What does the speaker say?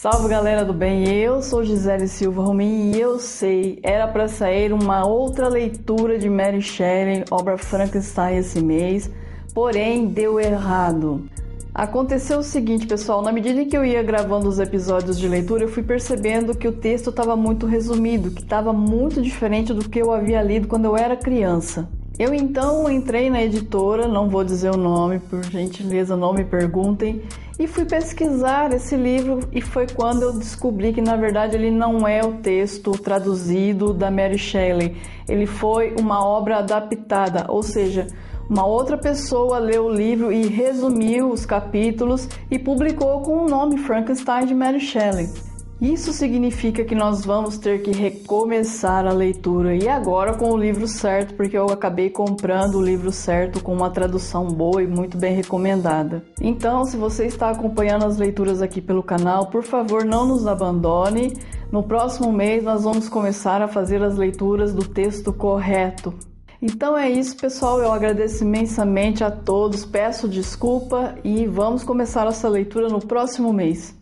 Salve galera do bem, eu sou Gisele Silva Romin e eu sei, era para sair uma outra leitura de Mary Shelley, obra Frankenstein esse mês, porém deu errado. Aconteceu o seguinte, pessoal, na medida que eu ia gravando os episódios de leitura, eu fui percebendo que o texto estava muito resumido, que estava muito diferente do que eu havia lido quando eu era criança. Eu então entrei na editora, não vou dizer o nome, por gentileza, não me perguntem, e fui pesquisar esse livro e foi quando eu descobri que na verdade ele não é o texto traduzido da Mary Shelley, ele foi uma obra adaptada, ou seja, uma outra pessoa leu o livro e resumiu os capítulos e publicou com o nome Frankenstein de Mary Shelley. Isso significa que nós vamos ter que recomeçar a leitura e agora com o livro certo, porque eu acabei comprando o livro certo com uma tradução boa e muito bem recomendada. Então, se você está acompanhando as leituras aqui pelo canal, por favor, não nos abandone. No próximo mês nós vamos começar a fazer as leituras do texto correto. Então é isso, pessoal. Eu agradeço imensamente a todos, peço desculpa e vamos começar essa leitura no próximo mês.